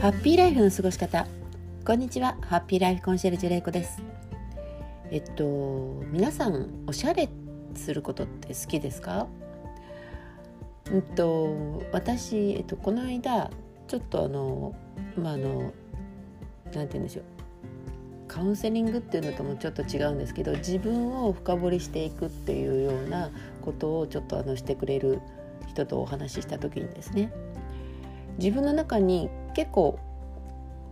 ハッピーライフの過ごし方。こんにちは。ハッピーライフコンシェルジュレイコです。えっと皆さんおしゃれすることって好きですか？うんと私えっとこの間ちょっとあのまああのなんて言うんでしょう。カウンセリングっていうのともちょっと違うんですけど自分を深掘りしていくっていうようなことをちょっとあのしてくれる人とお話しした時にですね自分の中に結構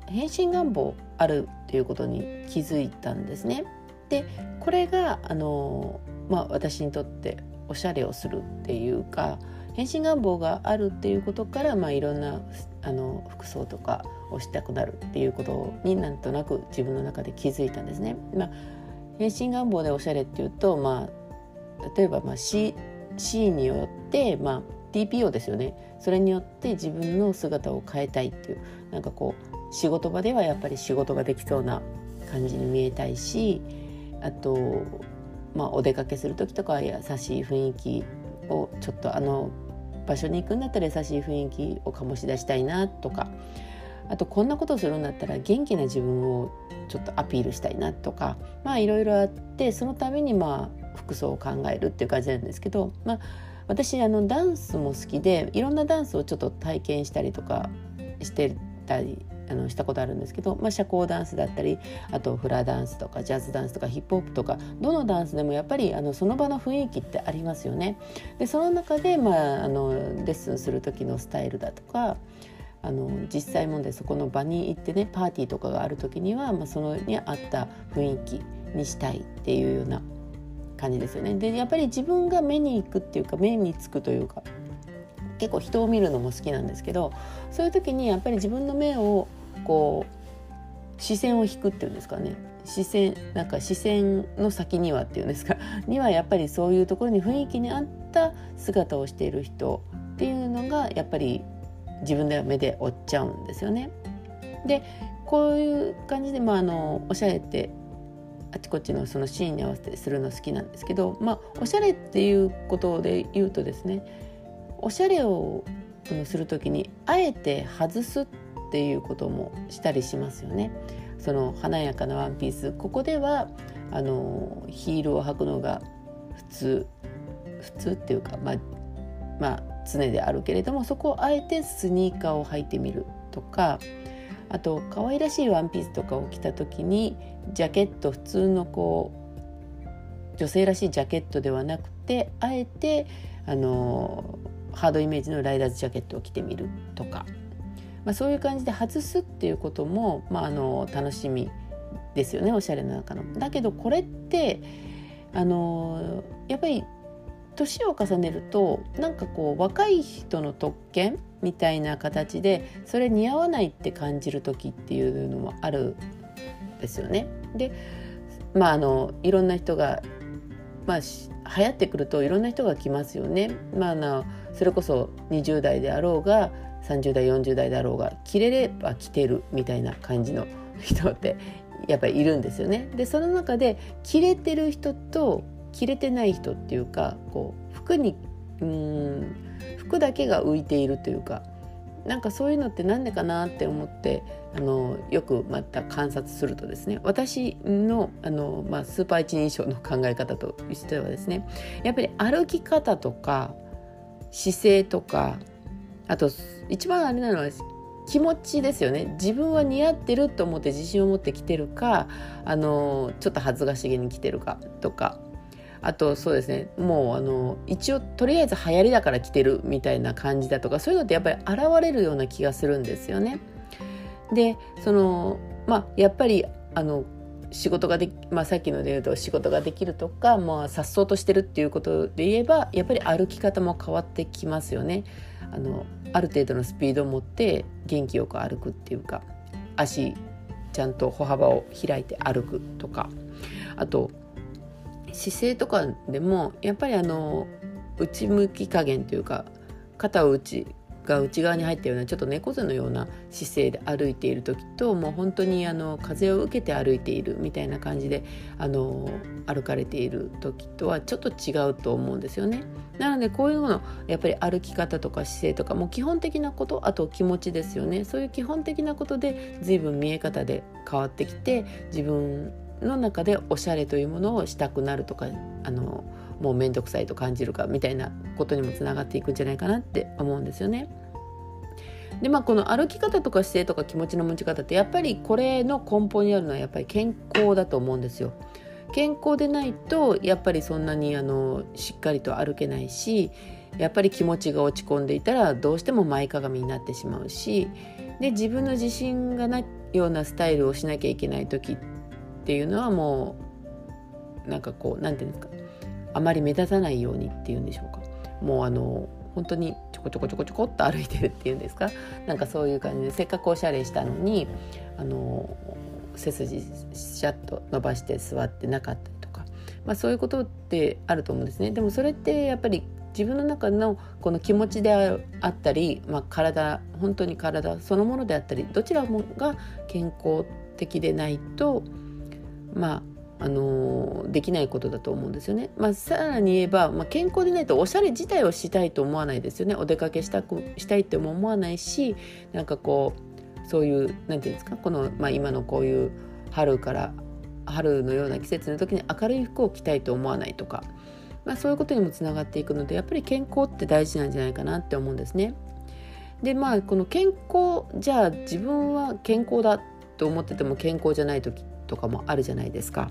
変身願望あるっていうことに気づいたんですね。でこれがあの、まあ、私にとっておしゃれをするっていうか変身願望があるっていうことから、まあ、いろんなあの服装とかをしたくなるっていうことになんとなく自分の中で気づいたんですね。まあ、変身願望でおしゃれっていうと、まあ、例えば、まあ C、C によって、まあ、TPO ですよね。それによって自分の姿を変えたいっていうなんかこう仕事場ではやっぱり仕事ができそうな感じに見えたいしあと、まあ、お出かけする時とかは優しい雰囲気をちょっとあの場所に行くんだったら優しい雰囲気を醸し出したいなとかあとこんなことをするんだったら元気な自分をちょっとアピールしたいなとかまあいろいろあってそのためにまあ服装を考えるっていう感じなんですけどまあ私あのダンスも好きでいろんなダンスをちょっと体験したりとかしてたりあのしたことあるんですけど、まあ、社交ダンスだったりあとフラダンスとかジャズダンスとかヒップホップとかどのダンスでもやっぱりあのその場の雰囲気ってありますよね。でその中で、まあ、あのレッスンする時のスタイルだとかあの実際問題そこの場に行ってねパーティーとかがある時には、まあ、そのに合った雰囲気にしたいっていうような感じですよね。でやっぱり自分が目に行くっていうか目につくというか結構人を見るのも好きなんですけどそういう時にやっぱり自分の目をこう視線を引くっていうんですかね視線なんか視線の先にはっていうんですか にはやっぱりそういうところに雰囲気に合った姿をしている人っていうのがやっぱり自分では目で追っちゃうんですよね。でこういう感じで、まあ、あのおしゃれってあちこちのそのシーンに合わせてするの好きなんですけど、まあ、おしゃれっていうことで言うとですねおしゃれをする時にあえて外すっていうこともしたりしますよね。その華やかなワンピースここではあのヒールを履くのが普通普通っていうかまあまあ常であるけれどもそこをあえてスニーカーを履いてみるとかあと可愛らしいワンピースとかを着た時にジャケット普通のこう女性らしいジャケットではなくてあえてあのハードイメージのライダーズジャケットを着てみるとか、まあ、そういう感じで外すっていうことも、まあ、あの楽しみですよねおしゃれの中の。だけどこれってあのやっぱり年を重ねるとなんかこう若い人の特権みたいな形でそれ似合わないって感じる時っていうのもあるんですよね。でまああのいろんな人が、まあ、流行ってくるといろんな人が来ますよね。まあ、なそれこそ20代であろうが30代40代だろうが着れれば着てるみたいな感じの人ってやっぱりいるんですよね。でその中で着れてる人と着れてない人っていうかこう服にうん服だけが浮いているというかなんかそういうのって何でかなって思ってあのよくまた観察するとですね私のあの、まあ、スーパー一人称の考え方としてはですねやっぱり歩き方とか姿勢とかあと一番あれなのは気持ちですよね。自分は似合ってると思って自信を持ってきてるかあのちょっと恥ずかしげに来てるかとかあとそうですねもうあの一応とりあえず流行りだから着てるみたいな感じだとかそういうのってやっぱり現れるような気がするんですよね。でそのまあやっぱりあの仕事がでまあ、さっきので言うと仕事ができるとか、まあ、颯爽としてるっていうことで言えばやっぱり歩き方も変わってきますよね。あのある程度のスピードを持って元気よく歩くっていうか足ちゃんと歩幅を開いて歩くとかあと姿勢とかでもやっぱりあの内向き加減というか肩を内が内側に入ったようなちょっと猫背のような姿勢で歩いている時ともう本当にあの風を受けて歩いているみたいな感じであの歩かれている時とはちょっと違うと思うんですよね。なのでこういうものやっぱり歩き方とか姿勢とかも基本的なことあと気持ちですよねそういう基本的なことで随分見え方で変わってきて自分の中でおしゃれというものをしたくなるとかあのもう面倒くさいと感じるかみたいなことにもつながっていくんじゃないかなって思うんですよね。でまあこの歩き方とか姿勢とか気持ちの持ち方ってやっぱりこれの根本にあるのはやっぱり健康だと思うんですよ。健康でないとやっぱりそんなにあのしっかりと歩けないしやっぱり気持ちが落ち込んでいたらどうしても前かがみになってしまうしで自分の自信がないようなスタイルをしなきゃいけない時ってていうのはもうなんかこう何て言うんですか。あまり目立たないようにっていうんでしょうか。もうあの本当にちょこちょこちょこちょこっと歩いてるっていうんですか。なんかそういう感じでせっかくおしゃれしたのにあの背筋シャッと伸ばして座ってなかったりとか、まあ、そういうことってあると思うんですね。でもそれってやっぱり自分の中のこの気持ちであったり、まあ、体本当に体そのものであったりどちらもが健康的でないとまああのできないことだと思うんですよね。まあ、さらに言えば、まあ、健康でないとおしゃれ自体をしたいと思わないですよね。お出かけしたくしたいっても思わないしなんかこうそういう何て言うんですか？この、まあ、今のこういう春から春のような季節の時に明るい服を着たいと思わないとか、まあ、そういうことにもつながっていくのでやっぱり健康って大事なんじゃないかなって思うんですね。でまあこの健康じゃあ自分は健康だと思ってても健康じゃない時とかもあるじゃないですか。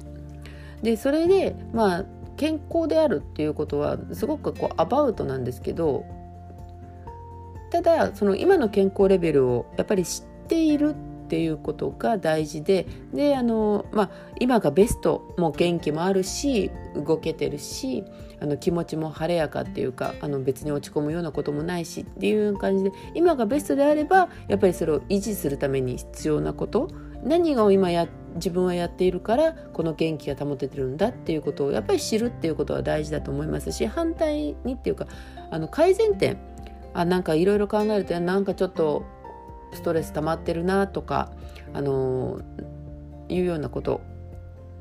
でそれでまあ健康であるっていうことはすごくこうアバウトなんですけどただその今の健康レベルをやっぱり知っているっていうことが大事でであの、まあ、今がベストも元気もあるし動けてるしあの気持ちも晴れやかっていうかあの別に落ち込むようなこともないしっていう感じで今がベストであればやっぱりそれを維持するために必要なこと何を今や自分はやっているからこの元気が保ててるんだっていうことをやっぱり知るっていうことは大事だと思いますし反対にっていうかあの改善点あなんかいろいろ考えるとなんかちょっとストレス溜まってるなとかあのいうようなこと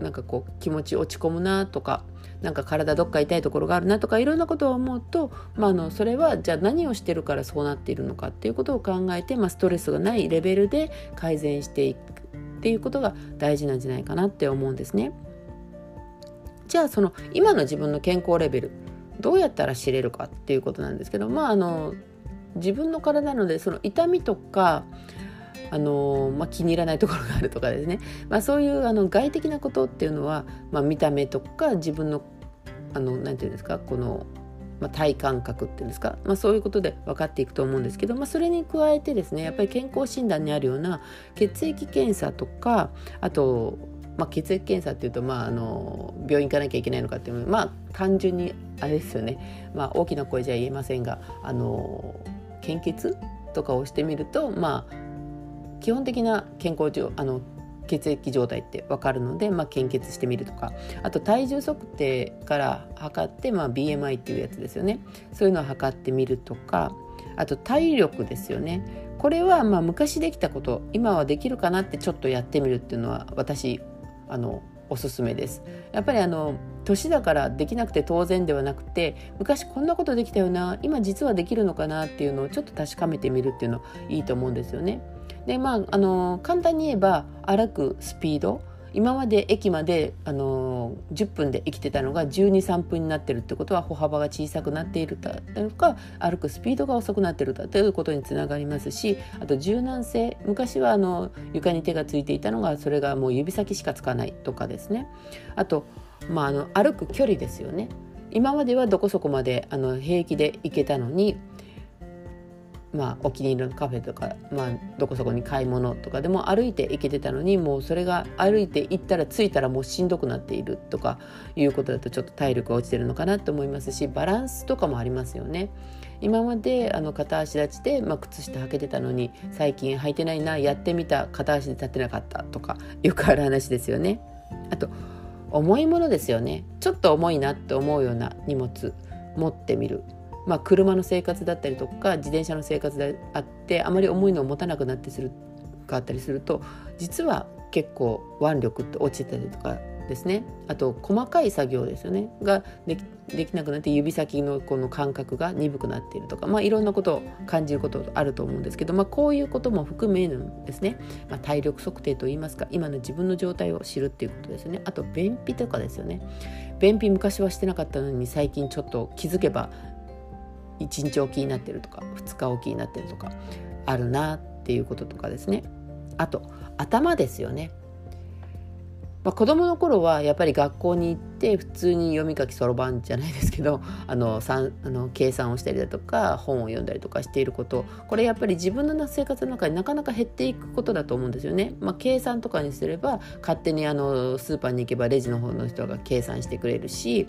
なんかこう気持ち落ち込むなとかなんか体どっか痛いところがあるなとかいろんなことを思うと、まあ、あのそれはじゃあ何をしてるからそうなっているのかっていうことを考えて、まあ、ストレスがないレベルで改善していくっていうことが大事なんじゃないかなって思うんですね。じゃあその今の自分の健康レベルどうやったら知れるかっていうことなんですけどまああの自分の体なのでその痛みとかあのまあ、気に入らないところがあるとかですね、まあ、そういうあの外的なことっていうのは、まあ、見た目とか自分のあのなんていうんですかこの、まあ、体感覚っていうんですか、まあ、そういうことで分かっていくと思うんですけど、まあ、それに加えてですねやっぱり健康診断にあるような血液検査とかあとまあ、血液検査っていうと、まあ、あの病院行かなきゃいけないのかっていうまあ単純にあれですよね、まあ、大きな声じゃ言えませんがあの献血とかをしてみるとまあ基本的な健康上あの血液状態って分かるので、まあ、献血してみるとか。あと体重測定から測って、まあ、BMI っていうやつですよね。そういうのを測ってみるとか。あと体力ですよね。これはまあ昔できたこと今はできるかなってちょっとやってみるっていうのは私あのおすすめです。やっぱりあの年だからできなくて当然ではなくて昔こんなことできたよな今実はできるのかなっていうのをちょっと確かめてみるっていうのいいと思うんですよね。でまああの簡単に言えば歩くスピード。今まで駅まであの10分で生きてたのが123分になってるってことは歩幅が小さくなっているだとか歩くスピードが遅くなってるだということにつながりますしあと柔軟性。昔はあの床に手がついていたのがそれがもう指先しかつかない。とかですね。あと、まあ、あの歩く距離ですよね。今まではどこそこまであの平気で行けたのにまあ、お気に入りのカフェとか、まあ、どこそこに買い物とかでも歩いて行けてたのにもうそれが歩いて行ったら着いたらもうしんどくなっているとかいうことだとちょっと体力が落ちてるのかなと思いますしバランスとかもありますよね。今まであの片足立ちで、まあ、靴下履けてたのに最近履いてないなやってみた片足で立ってなかったとかよくある話ですよね。あと重いものですよねちょっと重いなって思うような荷物持ってみるまあ、車の生活だったりとか自転車の生活であってあまり重いのを持たなくなってするかったりすると実は結構腕力って落ちてたりとかですね。あと細かい作業ですよね。ができできなくなって指先のこの感覚が鈍くなっているとか、まあ、いろんなことを感じることあると思うんですけど、まあ、こういうことも含めるんですね、まあ、体力測定といいますか今の自分の状態を知るっていうことですよね。あと便秘とかですよね。便秘昔はしてなかったのに最近ちょっと気づけば1日おきになってるとか2日おきになってるとかあるなっていうこととかですね。あと頭ですよね。まあ、子供の頃はやっぱり学校に行って普通に読み書きそろばんじゃないですけど あのあの計算をしたりだとか本を読んだりとかしていること。これやっぱり自分の生活の中になかなか減っていくことだと思うんですよね。まあ、計算とかにすれば勝手にあのスーパーに行けばレジの方の人が計算してくれるし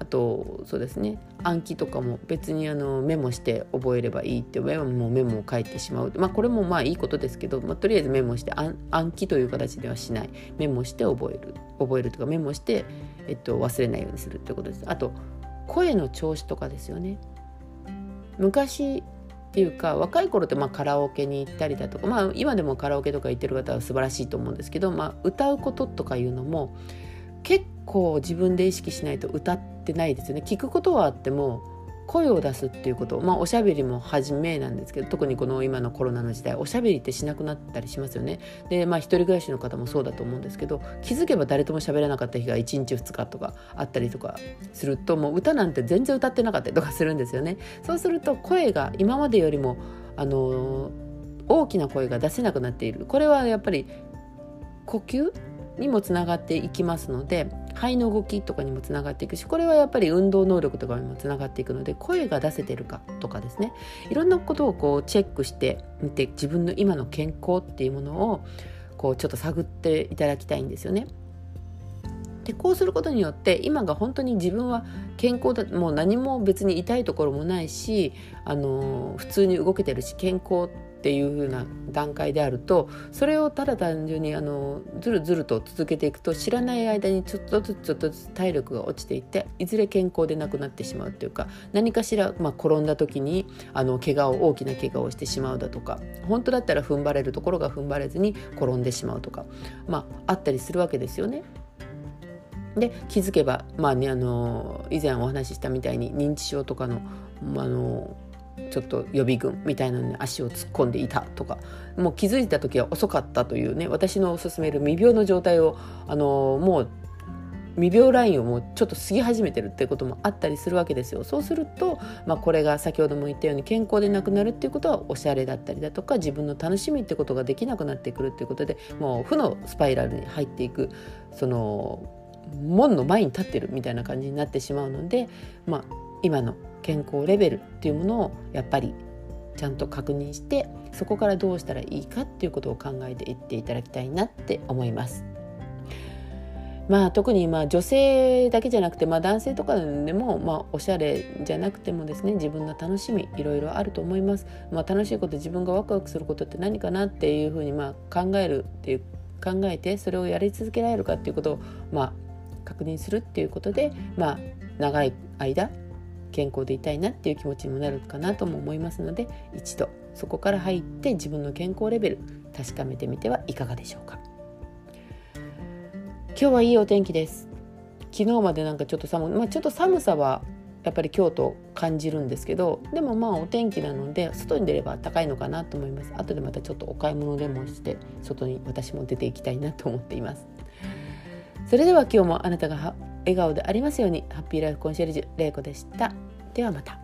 あとそうですね。暗記とかも別にあのメモして覚えればいいってメモもうメモを書いてしまう、まあ、これもまあいいことですけど、まあ、とりあえずメモして暗記という形ではしない。メモして覚える。覚えるとかメモして、えっと、忘れないようにするってことです。あと声の調子とかですよね。昔っていうか若い頃ってまあカラオケに行ったりだとか、まあ、今でもカラオケとか行ってる方は素晴らしいと思うんですけど、まあ、歌うこととかいうのも結構自分で意識しないと歌っててないですよね。聞くことはあっても声を出すっていうことまあおしゃべりも初めなんですけど特にこの今のコロナの時代おしゃべりってしなくなったりしますよね。でまあ一人暮らしの方もそうだと思うんですけど気づけば誰とも喋らなかった日が1日2日とかあったりとかするともう歌なんて全然歌ってなかったりとかするんですよね。そうすると声が今までよりもあの大きな声が出せなくなっている。これはやっぱり呼吸にもつながっていきますので肺の動きとかにもつながっていくしこれはやっぱり運動能力とかにもつながっていくので声が出せてるかとかですねいろんなことをこうチェックしてみて自分の今の健康っていうものをこうちょっと探っていただきたいんですよね。でこうすることによって今が本当に自分は健康だもう何も別に痛いところもないしあの普通に動けてるし健康っていう風な段階であるとそれをただ単純にあのずるずると続けていくと知らない間にちょっとずつちょっとずつ体力が落ちていっていずれ健康でなくなってしまうというか何かしら、まあ、転んだ時にあの怪我を大きな怪我をしてしまうだとか本当だったら踏ん張れるところが踏ん張れずに転んでしまうとか、まあ、あったりするわけですよね。で気づけば、まあね、あの以前お話ししたみたいに認知症とかのまあのちょっと予備軍みたいなのに足を突っ込んでいたとかもう気づいた時は遅かったというね私の勧める未病の状態をあのもう未病ラインをもうちょっと過ぎ始めてるってこともあったりするわけですよ。そうすると、まあ、これが先ほども言ったように健康でなくなるっていうことはおしゃれだったりだとか自分の楽しみってことができなくなってくるっていうことでもう負のスパイラルに入っていくその門の前に立ってるみたいな感じになってしまうので、まあ、今の健康レベルっていうものをやっぱりちゃんと確認してそこからどうしたらいいかっていうことを考えていっていただきたいなって思います。まあ、特にまあ女性だけじゃなくて、まあ、男性とかでも、まあ、おしゃれじゃなくてもですね自分の楽しみいろいろあると思います、まあ、楽しいこと自分がワクワクすることって何かなっていうふうにまあ考えるっていう考えてそれをやり続けられるかっていうことを、まあ、確認するっていうことで、まあ、長い間健康でいたいなっていう気持ちにもなるかなとも思いますので一度そこから入って自分の健康レベル確かめてみてはいかがでしょうか。今日はいいお天気です。昨日までなんかちょっと寒、まあ、ちょっと寒さはやっぱり京都感じるんですけどでもまあお天気なので外に出れば高いのかなと思います。後でまたちょっとお買い物でもして外に私も出ていきたいなと思っています。それでは今日もあなたが笑顔でありますように。ハッピーライフコンシェルジュ玲子でした。ではまた。